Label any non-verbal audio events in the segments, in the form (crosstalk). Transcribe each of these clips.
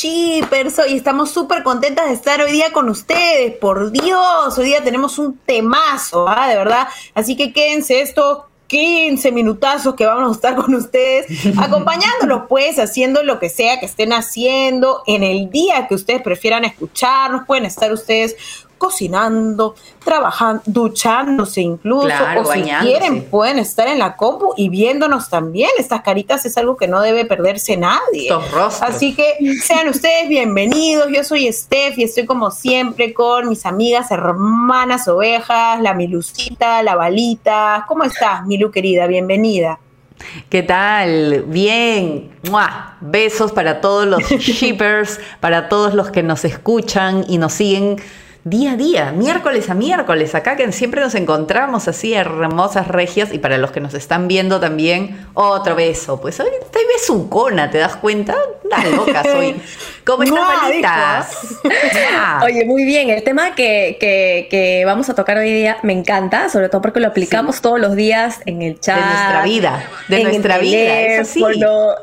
shippers. Hoy estamos súper contentas de estar hoy día con ustedes. Por Dios, hoy día tenemos un temazo, ¿ah? De verdad. Así que quédense estos 15 minutazos que vamos a estar con ustedes, (laughs) acompañándolos pues, haciendo lo que sea que estén haciendo en el día que ustedes prefieran escucharnos, pueden estar ustedes cocinando, trabajando, duchándose incluso, Claro, o si quieren pueden estar en la compu y viéndonos también. Estas caritas es algo que no debe perderse nadie. Así que sean ustedes bienvenidos. Yo soy Steph y estoy como siempre con mis amigas, hermanas ovejas, la Milucita, la Balita. ¿Cómo estás, Milu querida? Bienvenida. ¿Qué tal? Bien. ¡Mua! Besos para todos los (laughs) shippers, para todos los que nos escuchan y nos siguen día a día, miércoles a miércoles, acá que siempre nos encontramos así hermosas regias y para los que nos están viendo también, otro beso. Pues hoy estoy besucona, ¿te das cuenta? Una loca soy. (laughs) ¿Cómo están, malitas? Oye, muy bien. El tema que, que- que vamos a tocar hoy día me encanta, sobre todo porque lo aplicamos todos los días en el chat. De nuestra vida, de el nuestra vida, eso sí. teléfono.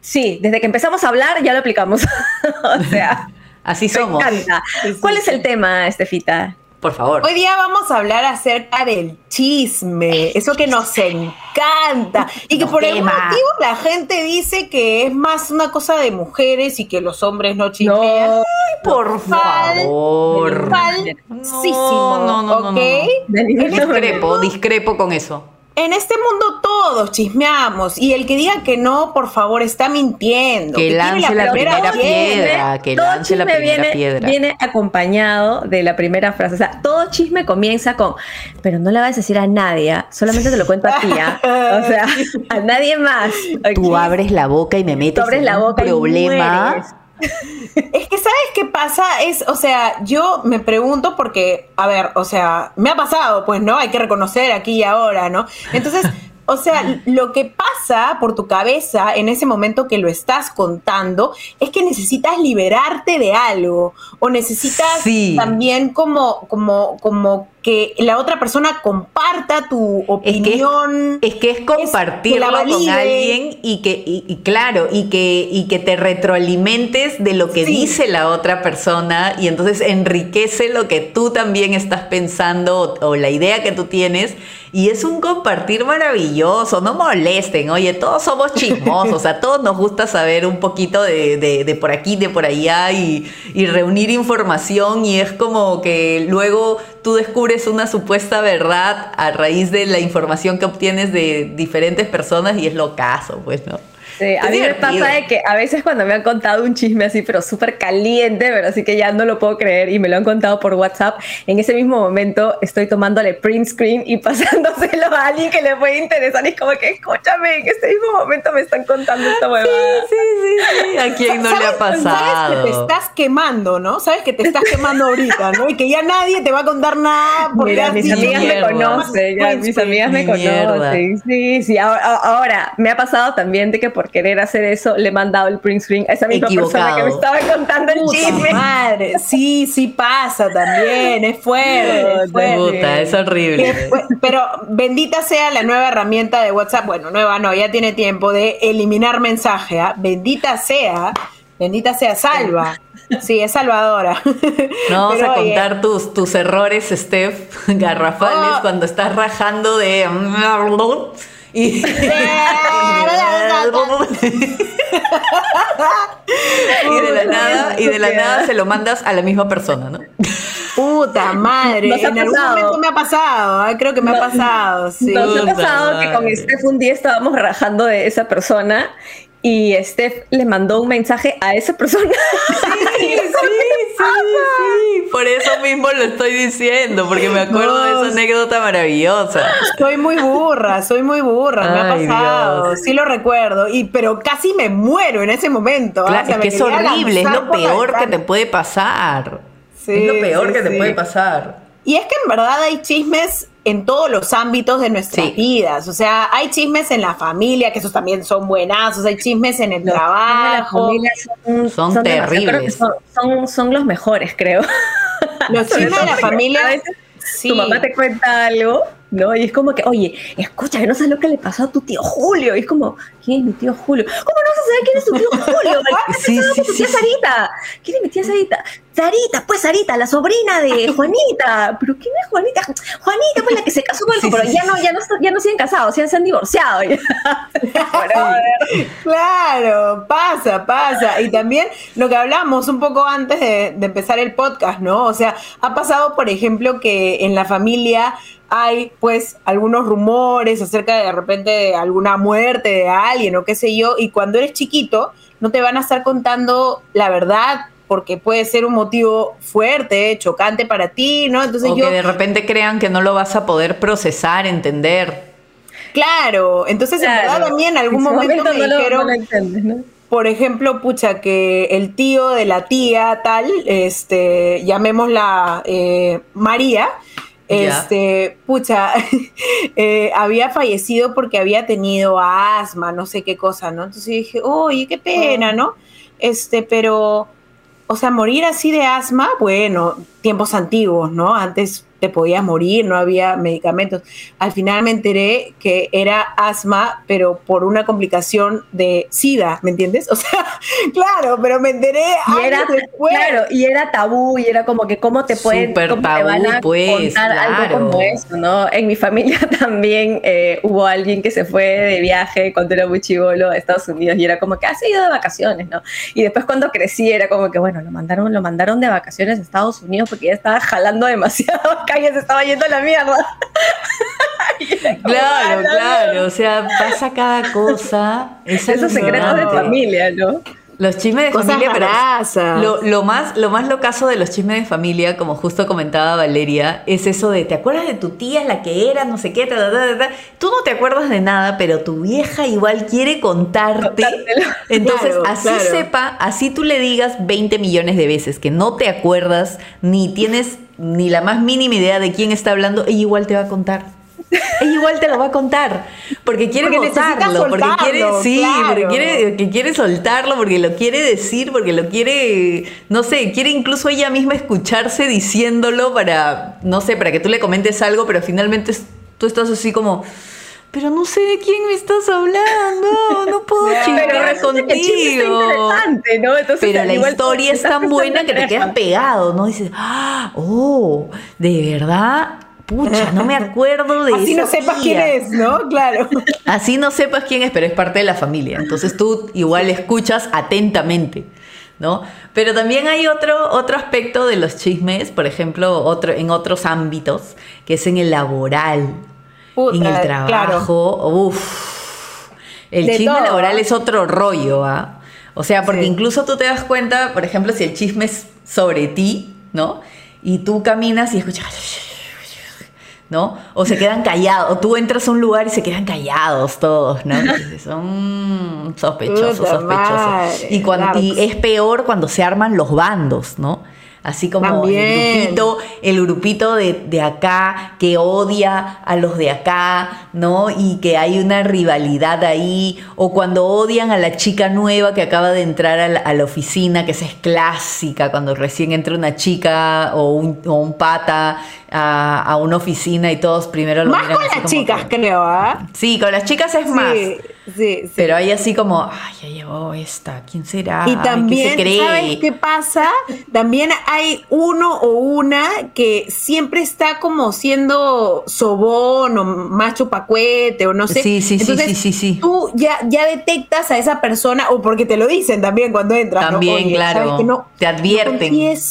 Sí, desde que empezamos a hablar ya lo aplicamos. (laughs) o sea, Así me somos. encanta. ¿Cuál es el tema, Estefita? Por favor. Hoy día vamos a hablar acerca del chisme, eso que nos encanta y que Nos por algún motivo la gente dice que es más una cosa de mujeres y que los hombres no chismean. No, Por favor. Falsísimo, No, no, no, no, no, manera. Discrepo, discrepo con eso. En este mundo todos chismeamos y el que diga que no, por favor, está mintiendo. Que tiene lance la primera piedra. piedra. que todo lance la chisme primera viene, piedra. viene acompañado de la primera frase. O sea, todo chisme comienza con, pero no le vas a decir a nadie, ¿ah? solamente te lo cuento a ti, ¿ah? O sea, a nadie más. Tú abres la boca y me metes en la un boca y problema. Es que, ¿sabes qué pasa? Es, o sea, yo me pregunto porque, a ver, o sea, me ha pasado, pues, ¿no? Hay que reconocer aquí y ahora, ¿no? Entonces, o sea, lo que pasa por tu cabeza en ese momento que lo estás contando es que necesitas liberarte de algo o necesitas Sí. también como, como, como que la otra persona comparta tu Es que, opinión. es que es compartirlo que con alguien y que, y, y claro, y que, y que te retroalimentes de lo que Sí. dice la otra persona y entonces enriquece lo que tú también estás pensando o, o la idea que tú tienes. Y es un compartir maravilloso, no molesten, oye, todos somos chismosos, a (laughs) todos nos gusta saber un poquito de, de- de por aquí, de por allá y, y reunir información y es como que luego tú descubres una supuesta verdad a raíz de la información que obtienes de diferentes personas y es lo caso, pues, ¿no? Sí, a mí divertido. me pasa de que a veces cuando me han contado un chisme así, pero súper caliente, pero así que ya no lo puedo creer y me lo han contado por WhatsApp, en ese mismo momento estoy tomándole print screen y (laughs) pasándoselo a alguien que le puede interesar y es como que escúchame, en este mismo momento me están contando esta huevada. Sí, sí, sí. ¿A quién no le ha ¿Sabes- pasado? Sabes que te estás quemando, ¿no? Sabes que te estás quemando ahorita, ¿no? Y que ya nadie te va a contar nada porque Mira, mis amigas me conocen, ya, mis amigas me Mierda. conocen. Sí, sí. Ahora, ahora, me ha pasado también de que por querer hacer eso le he mandado el print screen a esa misma persona que me estaba contando el Puta chisme. madre, sí, sí pasa también, es fuerte, es fuerte. Puta, es horrible. Pero bendita sea la nueva herramienta de WhatsApp, bueno, nueva no, ya tiene tiempo de eliminar mensaje, ¿ah? bendita sea, bendita sea, salva, sí, es salvadora. No vamos Pero, a oye, contar tus, tus errores, Steph, (laughs) garrafales, Oh. cuando estás rajando de... Y... (laughs) (laughs) y de la nada, (laughs) y de la nada se lo mandas a la misma persona, ¿no? Puta madre, Nos en algún momento me ha pasado, ¿ah? creo que me ha pasado, sí. Nos ha pasado que con. Steph un día estábamos rajando de esa persona y Steph le mandó un mensaje a esa persona. Sí, sí, sí, sí. Por eso mismo lo estoy diciendo, porque me acuerdo de esa anécdota maravillosa. Soy muy burra, soy muy burra, me ha pasado, Dios. sí lo recuerdo, y pero casi me muero en ese momento. ¿ah? Claro, O sea, es que es horrible, es lo peor que te puede pasar. Sí, es lo peor sí, que te puede pasar. Y es que en verdad hay chismes en todos los ámbitos de nuestras Sí. vidas. O sea, hay chismes en la familia, que esos también son buenazos, hay chismes en el Los trabajo. de son, Son terribles. Son, son, son los mejores, creo. Los (laughs) chismes de la familia. a veces sí. Tu mamá te cuenta algo, ¿no? Y es como que, oye, escucha, que no sabes lo que le pasó a tu tío Julio. Y es como, ¿quién es mi tío Julio? ¿Cómo no vas a saber quién es tu tío Julio? (laughs) ¿Qué sí, tu sí, tía sí. Sarita? ¿Quién es mi tía Sarita? Sarita, pues Sarita, la sobrina de (laughs) Juanita. ¿Pero quién es Juanita? Juanita, pues la que se casó con el Sí, pero ya no, ya no, ya no siguen casados, ya se han divorciado. (laughs) Claro, pasa, pasa. Y también lo que hablamos un poco antes de, de empezar el podcast, ¿no? O sea, ha pasado, por ejemplo, que en la familia hay pues algunos rumores acerca de, de repente de alguna muerte de alguien o qué sé yo, y cuando eres chiquito no te van a estar contando la verdad porque puede ser un motivo fuerte, chocante para ti, ¿no? Entonces O yo que de repente crean que no lo vas a poder procesar, entender. Claro, entonces en verdad también en algún En su momento, me no lo- dijeron, no lo entiendes, ¿no? por ejemplo, pucha, que el tío de la tía tal, este, llamémosla eh, María, Este, pucha, (laughs) eh, había fallecido porque había tenido asma, no sé qué cosa, ¿no? Entonces dije, oye, qué pena, ¿no? Este, pero, o sea, morir así de asma, bueno, tiempos antiguos, ¿no? Antes te podías morir, no había medicamentos. Al final me enteré que era asma, pero por una complicación de SIDA, ¿me entiendes? (laughs) O sea, claro, pero me enteré Y años era, después. claro, y era tabú, y era como que cómo te pueden, Súper cómo te tabú, van a pues, contar claro. algo como eso, ¿no? En mi familia (laughs) también eh, hubo alguien que se fue de viaje cuando era muy chivolo a Estados Unidos y era como que ha ido de vacaciones, ¿no? Y después cuando crecí era como que, bueno, lo mandaron, lo mandaron de vacaciones a Estados Unidos porque ya estaba jalando (laughs) demasiado calles, se estaba yendo a la mierda. Como, (laughs) Claro, "Ah, la claro. O sea, pasa cada cosa. Es Esos secretos de familia, ¿no? Los chismes de Cosas familia, pero lo, lo más, lo más locazo de los chismes de familia, como justo comentaba Valeria, es eso de, ¿te acuerdas de tu tía, la que era, no sé qué? ta, ta, ta, ta, ta? Tú no te acuerdas de nada, pero tu vieja igual quiere contarte. Contártelo. Entonces, Claro, así claro. sepa, así tú le digas 20 millones de veces que no te acuerdas, ni tienes ni la más mínima idea de quién está hablando, ella igual te va a contar. Ella igual te lo va a contar, porque quiere Porque contarlo, porque quiere, soltarlo, sí, porque quiere, que quiere soltarlo, porque lo quiere decir, porque lo quiere, no sé, quiere incluso ella misma escucharse diciéndolo para, no sé, para que tú le comentes algo, pero finalmente tú estás así como, pero no sé de quién me estás hablando, no puedo chingar Pero contigo. interesante, ¿no? Entonces, Pero la historia es tan buena que te quedas pegado, ¿no? Dices, ah, oh, de verdad, pucha, no me acuerdo de (laughs) Así no sepas tía". quién es, ¿no? Claro. (laughs) Así no sepas quién es, pero es parte de la familia. Entonces tú igual escuchas atentamente, ¿no? Pero también hay otro, otro aspecto de los chismes, por ejemplo, otro, en otros ámbitos, que es en el laboral, Puta, en el claro. trabajo. Uf. El De chisme todo, laboral es otro rollo, ¿ah? O sea, porque Sí. incluso tú te das cuenta, por ejemplo, si el chisme es sobre ti, ¿no? Y tú caminas y escuchas... ¿no? O se quedan callados, o tú entras a un lugar y se quedan callados todos, ¿no? Entonces, son sospechosos, Puta sospechosos. madre, Y, cuando, y Larks. es peor cuando se arman los bandos, ¿no? Así como el grupito, el grupito de, de acá que odia a los de acá, ¿no? Y que hay una rivalidad ahí, o cuando odian a la chica nueva que acaba de entrar a la, a la oficina, que esa es clásica, cuando recién entra una chica o un, o un pata a, a una oficina y todos primero lo Más miran con así las como chicas, que- creo, ¿ah? Sí, con las chicas es más. Sí, sí, sí. Pero hay así como, ay, ya llegó esta, ¿quién será? Y ¿qué también, se cree? ¿sabes qué pasa? También hay uno o una que siempre está como siendo sobón o macho pacuete o no sé. Sí, sí, sí, Entonces, sí, sí, sí. Tú ya, ya detectas a esa persona, o porque te lo dicen también cuando entras. ¿no? También, Oye, claro. ¿sabes qué? No- Te advierten. No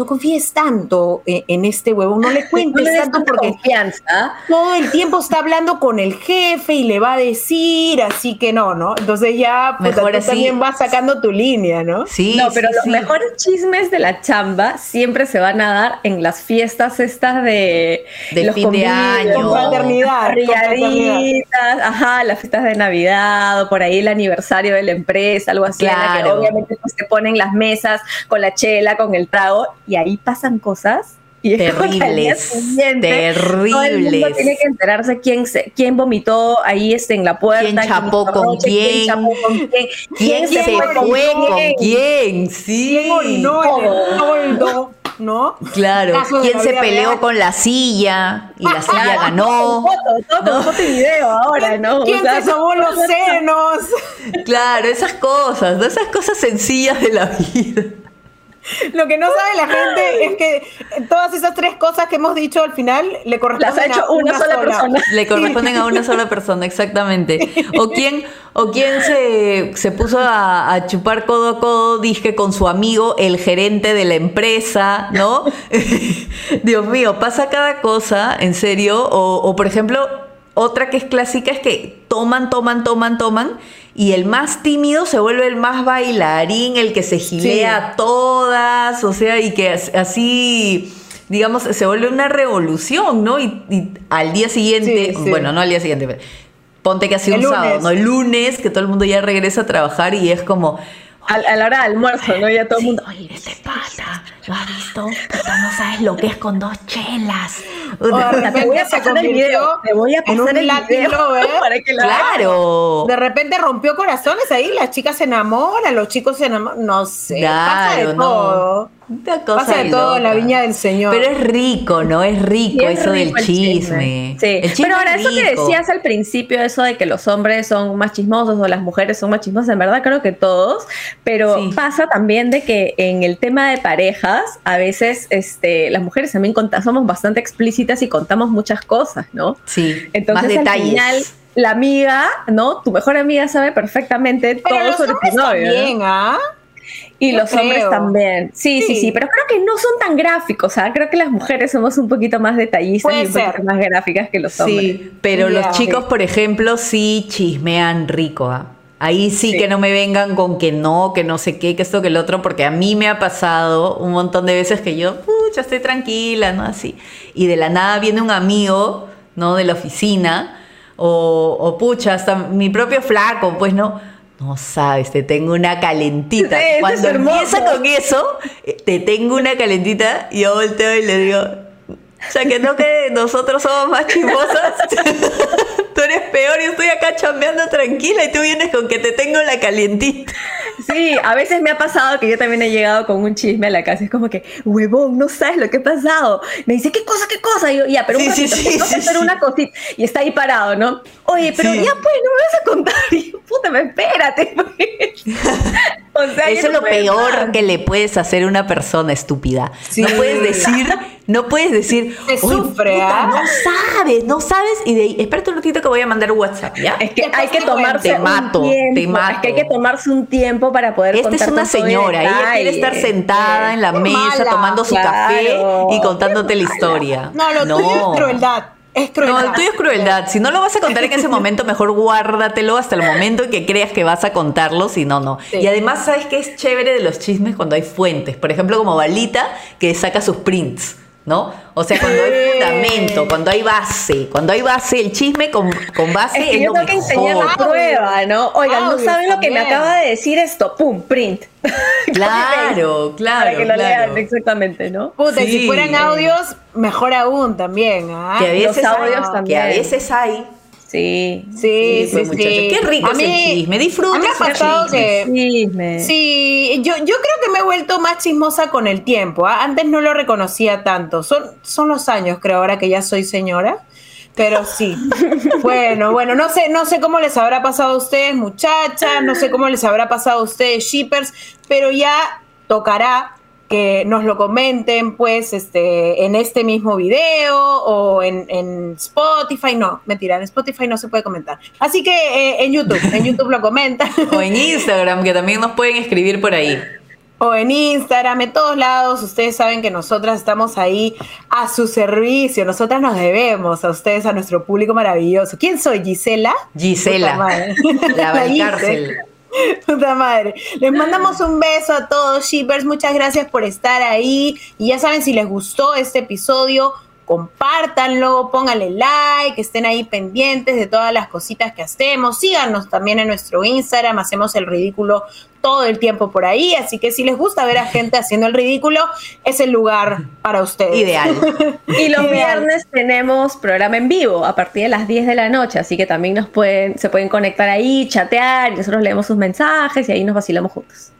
no confíes tanto en, en este huevo, no le (laughs) No cuentes le tanto porque confianza. todo el tiempo está hablando con el jefe y le va a decir, así que no, ¿no? Entonces ya puta, Mejor tú así. también vas sacando tu línea, ¿no? Sí, no, pero sí, los sí. mejores chismes de la chamba siempre se van a dar en las fiestas estas de, De los fin de año. Con fraternidad. con ajá, las fiestas de Navidad o por ahí el aniversario de la empresa, algo así, en la que Claro. obviamente pues te ponen las mesas con la chela, con el trago y ahí pasan cosas Y Terribles, siguiente, Todo el mundo terribles. tiene que enterarse quién, se, quién vomitó ahí este, en la puerta. ¿Quién chapó hizo con roche, quién? chapó con quién. ¿Quién se fue fue con quién? quién? Sí. ¿Quién orinó en el toldo? ¿No? Claro, ¿quién se peleó real. con la silla y la silla ganó? Todo con foto, todo con foto y video ahora, ¿no? ¿Quién O sea, se sobó los senos? Claro, esas cosas, ¿no? esas cosas sencillas de la (laughs) vida. (laughs) Lo que no sabe la gente es que todas esas tres cosas que hemos dicho al final le corresponden Las ha hecho a una sola persona. Le corresponden a una sola persona, exactamente. O quién, o quién se, se puso a, a chupar codo a codo, dije, con su amigo, el gerente de la empresa, ¿no? (laughs) Dios mío, pasa cada cosa, en serio. O, o, por ejemplo, otra que es clásica es que toman, toman, toman, toman. Y el más tímido se vuelve el más bailarín, el que se gilea a todas, o sea, y que as- así digamos, se vuelve una revolución, ¿no? Y, y al día siguiente, Sí, sí. bueno, no al día siguiente, pero ponte que ha sido El un sábado. ¿no? El lunes, que todo el mundo ya regresa a trabajar y es como, A, la hora de almuerzo, ¿no? Ya todo el mundo. oye, este pata, ¿lo has visto? Puta, no sabes lo que es con dos chelas. De Te voy a se pasar el video. Te voy a en pasar un el video lover. (laughs) para que. Claro. De repente rompió corazones ahí, las chicas se enamoran, los chicos se enamoran, no sé, pasa de Claro, no. todo. Una cosa Pasa de todo en la viña del Señor. Pero es rico, ¿no? Es rico Sí, es eso rico del el chisme. Sí, El chisme pero ahora es eso que decías al principio, eso de que los hombres son más chismosos o las mujeres son más chismosas, en verdad creo que todos, pero Sí. pasa también de que en el tema de parejas, a veces este, las mujeres también conta- somos bastante explícitas y contamos muchas cosas, ¿no? Sí, Entonces más al detalles. final la amiga, ¿no? Tu mejor amiga sabe perfectamente Pero todo los sobre tu novio. ¿ah? Y Yo los hombres también. Sí, sí, Sí. sí, pero creo que no son tan gráficos, ¿ah? Creo que las mujeres somos un poquito más detallistas Puede y un poquito ser. más gráficas que los hombres. Sí, pero los chicos, por ejemplo, sí chismean rico. ¿ah? Ahí sí, Sí. que no me vengan con que no, que no sé qué, que esto, que el otro, porque a mí me ha pasado un montón de veces que yo, pucha, estoy tranquila, ¿no? Así. Y de la nada viene un amigo, ¿no? De la oficina, o, o pucha, hasta mi propio flaco, pues no. No sabes, te tengo una calentita. Sí, es Cuando empieza con eso, eh, te tengo una calentita, y yo volteo y le digo, o sea, que no que nosotros somos más chismosas. (laughs) Tú eres peor, yo estoy acá chambeando tranquila y tú vienes con que te tengo la calientita. Sí, a veces me ha pasado que yo también he llegado con un chisme a la casa. Es como que, huevón, no sabes lo que ha pasado. Me dice, ¿qué cosa, qué cosa? Y yo, ya, pero un Sí, ratito, sí, sí, hacer una cosita. Y está ahí parado, ¿no? Oye, pero ya pues, no me vas a contar. (laughs) Y yo, puta, me espérate. pues. (laughs) o sea, ya Eso es no lo peor que le puedes hacer a una persona estúpida. Sí. No puedes decir, no puedes decir, (laughs) Se "Oye, sufre, puta, ¿ah?" no sabes, no sabes. Y de ahí, espérate un ratito que voy a mandar WhatsApp, ¿ya? Es que hay que te tomarse. Te mato, un tiempo. te Es mato. que hay que tomarse un tiempo para poder Esta es una señora, ella quiere estar sentada en la Qué mesa mala. tomando su Claro. café y contándote la historia. No, lo tuyo es crueldad. Es crueldad. No, el tuyo es crueldad. Si no lo vas a contar en ese (laughs) momento, mejor guárdatelo hasta el momento en que creas que vas a contarlo, si no, no. Sí. Y además, ¿sabes qué es chévere de los chismes cuando hay fuentes? Por ejemplo, como Balita, que saca sus prints, ¿no? O sea, cuando hay fundamento, cuando hay base, cuando hay base, el chisme con, con base Es es, que yo lo tengo que enseñar la mejor. prueba, ¿no? Oigan, no Audios saben lo que me acaba de decir esto. Pum, print. (laughs) Claro, claro, Para que lo claro. lean exactamente, ¿no? Puta, y Sí. si fueran audios, mejor aún también, ¿ah? Que a Los veces audios hay, que también. a veces hay. Sí. Sí, sí, pues, sí. Qué rico A es el mí- chisme. Disfruta a mí me ha ese pasado chisme. que- Chisme. Sí, yo, yo creo que me he vuelto más chismosa con el tiempo. ¿ah? Antes no lo reconocía tanto. Son, son los años, creo, ahora que ya soy señora. Pero sí. (laughs) bueno, bueno, no sé, no sé cómo les habrá pasado a ustedes, muchachas, no sé cómo les habrá pasado a ustedes, shippers, pero ya tocará que nos lo comenten, pues, este, en este mismo video o en, en Spotify. No, mentira, en Spotify no se puede comentar. Así que eh, en YouTube, en (laughs) YouTube lo comentan. O en Instagram, que también nos pueden escribir por ahí. o en Instagram, en todos lados. Ustedes saben que nosotras estamos ahí a su servicio. Nosotras nos debemos a ustedes, a nuestro público maravilloso. ¿Quién soy? Gisela. Gisela, la. (laughs) Valcárcel. (laughs) Puta madre. Les mandamos un beso a todos, shippers. Muchas gracias por estar ahí. Y ya saben, si les gustó este episodio, compártanlo, pónganle like, estén ahí pendientes de todas las cositas que hacemos, síganos también en nuestro Instagram, hacemos el ridículo todo el tiempo por ahí, así que si les gusta ver a gente haciendo el ridículo, es el lugar para ustedes. Ideal. Y los Ideal. viernes tenemos programa en vivo a partir de las 10 de la noche, así que también nos pueden, se pueden conectar ahí, chatear, y nosotros leemos sus mensajes y ahí nos vacilamos juntos.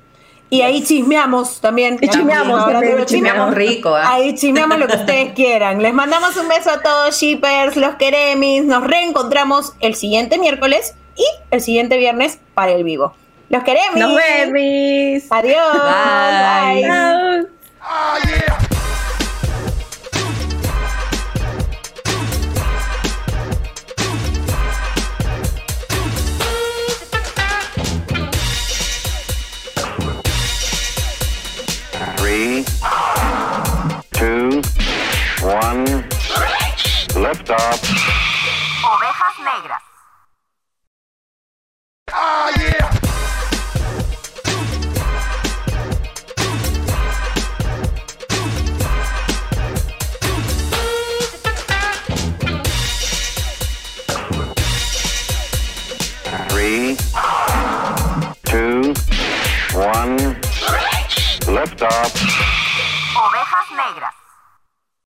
Y ahí chismeamos también. Y chismeamos, también, Chismeamos rico, ¿ah? Ahí chismeamos lo que (laughs) ustedes quieran. Les mandamos un beso a todos, shippers, los queremis. Nos reencontramos el siguiente miércoles y el siguiente viernes para el vivo. Los queremis. Nos vemos. Adiós. Bye. Ovejas negras. Ah, yeah. Three, two, one, lift off.